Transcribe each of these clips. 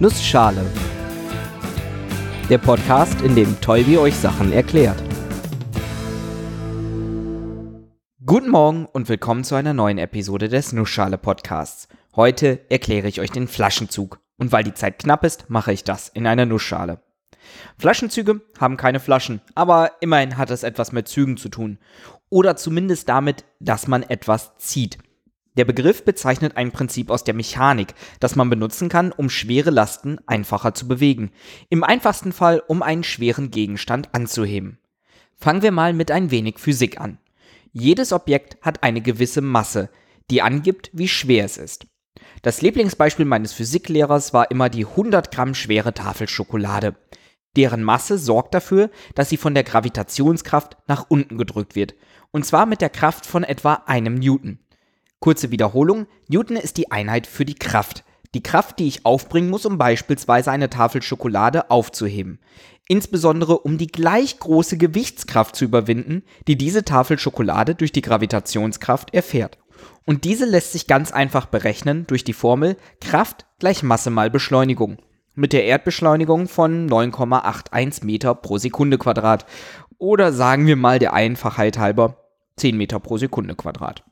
Nussschale. Der Podcast, in dem Tolbi euch Sachen erklärt. Guten Morgen und willkommen zu einer neuen Episode des Nussschale Podcasts. Heute erkläre ich euch den Flaschenzug. Und weil die Zeit knapp ist, mache ich das in einer Nussschale. Flaschenzüge haben keine Flaschen, aber immerhin hat es etwas mit Zügen zu tun. Oder zumindest damit, dass man etwas zieht. Der Begriff bezeichnet ein Prinzip aus der Mechanik, das man benutzen kann, um schwere Lasten einfacher zu bewegen. Im einfachsten Fall, um einen schweren Gegenstand anzuheben. Fangen wir mal mit ein wenig Physik an. Jedes Objekt hat eine gewisse Masse, die angibt, wie schwer es ist. Das Lieblingsbeispiel meines Physiklehrers war immer die 100 Gramm schwere Tafel Schokolade. Deren Masse sorgt dafür, dass sie von der Gravitationskraft nach unten gedrückt wird, und zwar mit der Kraft von etwa einem Newton. Kurze Wiederholung, Newton ist die Einheit für die Kraft. Die Kraft, die ich aufbringen muss, um beispielsweise eine Tafel Schokolade aufzuheben. Insbesondere um die gleich große Gewichtskraft zu überwinden, die diese Tafel Schokolade durch die Gravitationskraft erfährt. Und diese lässt sich ganz einfach berechnen durch die Formel Kraft gleich Masse mal Beschleunigung. Mit der Erdbeschleunigung von 9,81 Meter pro Sekunde Quadrat. Oder sagen wir mal der Einfachheit halber 10 Meter pro Sekunde Quadrat.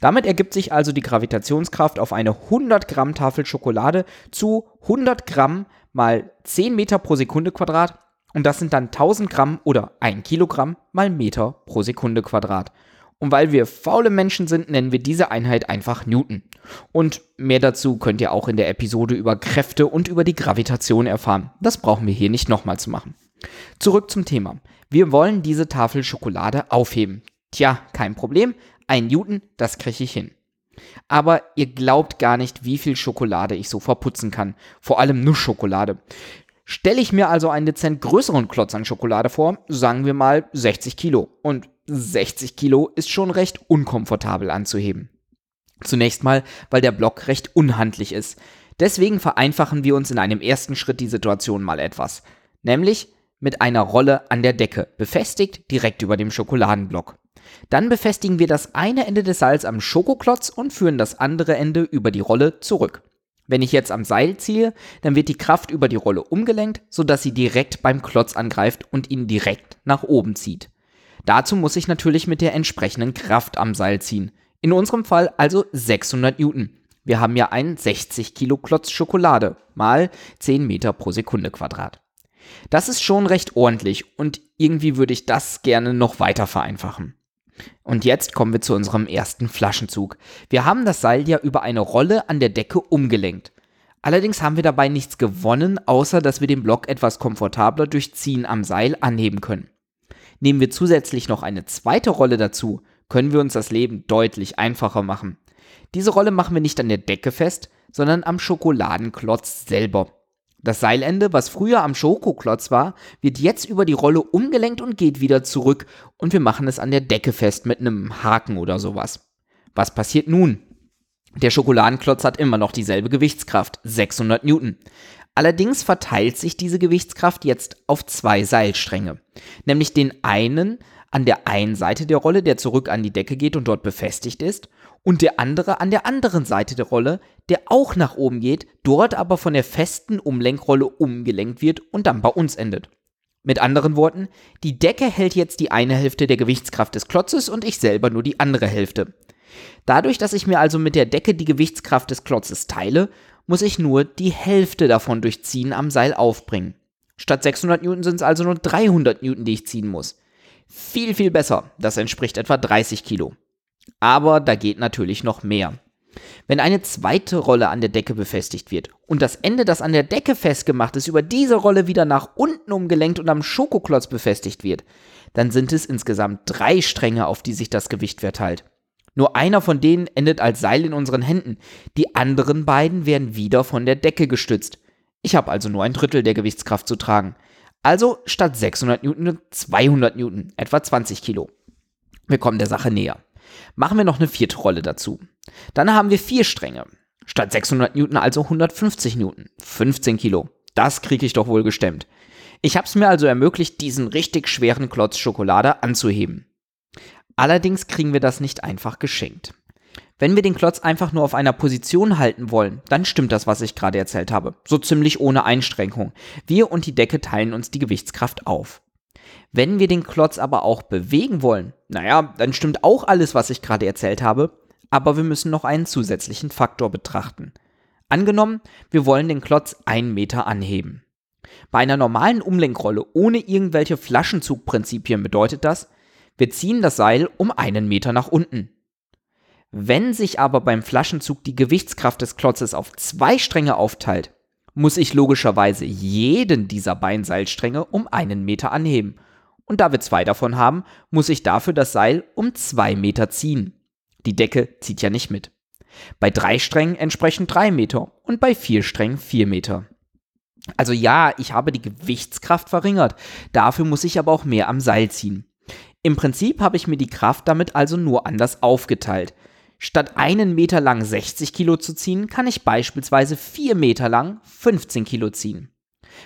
Damit ergibt sich also die Gravitationskraft auf eine 100 Gramm Tafel Schokolade zu 100 Gramm mal 10 Meter pro Sekunde Quadrat und das sind dann 1000 Gramm oder 1 Kilogramm mal Meter pro Sekunde Quadrat. Und weil wir faule Menschen sind, nennen wir diese Einheit einfach Newton. Und mehr dazu könnt ihr auch in der Episode über Kräfte und über die Gravitation erfahren. Das brauchen wir hier nicht nochmal zu machen. Zurück zum Thema. Wir wollen diese Tafel Schokolade aufheben. Tja, kein Problem. Ein Newton, das kriege ich hin. Aber ihr glaubt gar nicht, wie viel Schokolade ich so verputzen kann. Vor allem Nussschokolade. Stelle ich mir also einen dezent größeren Klotz an Schokolade vor, sagen wir mal 60 Kilo. Und 60 Kilo ist schon recht unkomfortabel anzuheben. Zunächst mal, weil der Block recht unhandlich ist. Deswegen vereinfachen wir uns in einem ersten Schritt die Situation mal etwas. Nämlich mit einer Rolle an der Decke, befestigt direkt über dem Schokoladenblock. Dann befestigen wir das eine Ende des Seils am Schokoklotz und führen das andere Ende über die Rolle zurück. Wenn ich jetzt am Seil ziehe, dann wird die Kraft über die Rolle umgelenkt, sodass sie direkt beim Klotz angreift und ihn direkt nach oben zieht. Dazu muss ich natürlich mit der entsprechenden Kraft am Seil ziehen. In unserem Fall also 600 Newton. Wir haben ja einen 60 Kilo Klotz Schokolade mal 10 Meter pro Sekunde Quadrat. Das ist schon recht ordentlich und irgendwie würde ich das gerne noch weiter vereinfachen. Und jetzt kommen wir zu unserem ersten Flaschenzug. Wir haben das Seil ja über eine Rolle an der Decke umgelenkt. Allerdings haben wir dabei nichts gewonnen, außer dass wir den Block etwas komfortabler durch Ziehen am Seil anheben können. Nehmen wir zusätzlich noch eine zweite Rolle dazu, können wir uns das Leben deutlich einfacher machen. Diese Rolle machen wir nicht an der Decke fest, sondern am Schokoladenklotz selber. Das Seilende, was früher am Schokoklotz war, wird jetzt über die Rolle umgelenkt und geht wieder zurück und wir machen es an der Decke fest mit einem Haken oder sowas. Was passiert nun? Der Schokoladenklotz hat immer noch dieselbe Gewichtskraft, 600 Newton. Allerdings verteilt sich diese Gewichtskraft jetzt auf zwei Seilstränge, nämlich den einen an der einen Seite der Rolle, der zurück an die Decke geht und dort befestigt ist, und der andere an der anderen Seite der Rolle, der auch nach oben geht, dort aber von der festen Umlenkrolle umgelenkt wird und dann bei uns endet. Mit anderen Worten, die Decke hält jetzt die eine Hälfte der Gewichtskraft des Klotzes und ich selber nur die andere Hälfte. Dadurch, dass ich mir also mit der Decke die Gewichtskraft des Klotzes teile, muss ich nur die Hälfte davon durch Ziehen am Seil aufbringen. Statt 600 Newton sind es also nur 300 Newton, die ich ziehen muss. Viel, viel besser. Das entspricht etwa 30 Kilo. Aber da geht natürlich noch mehr. Wenn eine zweite Rolle an der Decke befestigt wird und das Ende, das an der Decke festgemacht ist, über diese Rolle wieder nach unten umgelenkt und am Schokoklotz befestigt wird, dann sind es insgesamt drei Stränge, auf die sich das Gewicht verteilt. Nur einer von denen endet als Seil in unseren Händen, die anderen beiden werden wieder von der Decke gestützt. Ich habe also nur ein Drittel der Gewichtskraft zu tragen. Also statt 600 Newton 200 Newton, etwa 20 Kilo. Wir kommen der Sache näher. Machen wir noch eine vierte Rolle dazu. Dann haben wir vier Stränge. Statt 600 Newton also 150 Newton, 15 Kilo. Das kriege ich doch wohl gestemmt. Ich habe es mir also ermöglicht, diesen richtig schweren Klotz Schokolade anzuheben. Allerdings kriegen wir das nicht einfach geschenkt. Wenn wir den Klotz einfach nur auf einer Position halten wollen, dann stimmt das, was ich gerade erzählt habe. So ziemlich ohne Einschränkung. Wir und die Decke teilen uns die Gewichtskraft auf. Wenn wir den Klotz aber auch bewegen wollen, naja, dann stimmt auch alles, was ich gerade erzählt habe, aber wir müssen noch einen zusätzlichen Faktor betrachten. Angenommen, wir wollen den Klotz einen Meter anheben. Bei einer normalen Umlenkrolle ohne irgendwelche Flaschenzugprinzipien bedeutet das, wir ziehen das Seil um einen Meter nach unten. Wenn sich aber beim Flaschenzug die Gewichtskraft des Klotzes auf zwei Stränge aufteilt, muss ich logischerweise jeden dieser Beinseilstränge um einen Meter anheben. Und da wir zwei davon haben, muss ich dafür das Seil um zwei Meter ziehen. Die Decke zieht ja nicht mit. Bei drei Strängen entsprechend drei Meter und bei vier Strängen vier Meter. Also ja, ich habe die Gewichtskraft verringert, dafür muss ich aber auch mehr am Seil ziehen. Im Prinzip habe ich mir die Kraft damit also nur anders aufgeteilt. Statt einen Meter lang 60 Kilo zu ziehen, kann ich beispielsweise vier Meter lang 15 Kilo ziehen.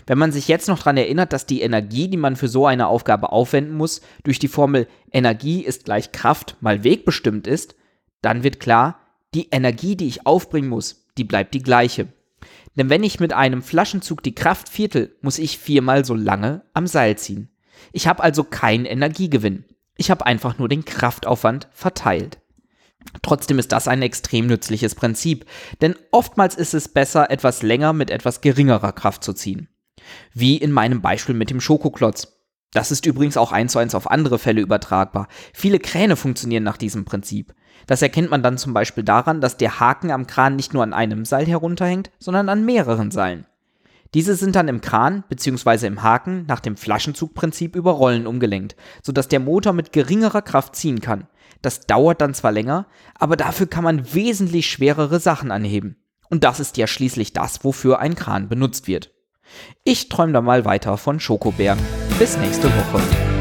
Wenn man sich jetzt noch daran erinnert, dass die Energie, die man für so eine Aufgabe aufwenden muss, durch die Formel Energie ist gleich Kraft mal Weg bestimmt ist, dann wird klar, die Energie, die ich aufbringen muss, die bleibt die gleiche. Denn wenn ich mit einem Flaschenzug die Kraft viertel, muss ich viermal so lange am Seil ziehen. Ich habe also keinen Energiegewinn. Ich habe einfach nur den Kraftaufwand verteilt. Trotzdem ist das ein extrem nützliches Prinzip, denn oftmals ist es besser, etwas länger mit etwas geringerer Kraft zu ziehen. Wie in meinem Beispiel mit dem Schokoklotz. Das ist übrigens auch eins zu eins auf andere Fälle übertragbar. Viele Kräne funktionieren nach diesem Prinzip. Das erkennt man dann zum Beispiel daran, dass der Haken am Kran nicht nur an einem Seil herunterhängt, sondern an mehreren Seilen. Diese sind dann im Kran bzw. im Haken nach dem Flaschenzugprinzip über Rollen umgelenkt, sodass der Motor mit geringerer Kraft ziehen kann. Das dauert dann zwar länger, aber dafür kann man wesentlich schwerere Sachen anheben. Und das ist ja schließlich das, wofür ein Kran benutzt wird. Ich träume da mal weiter von Schokobären. Bis nächste Woche.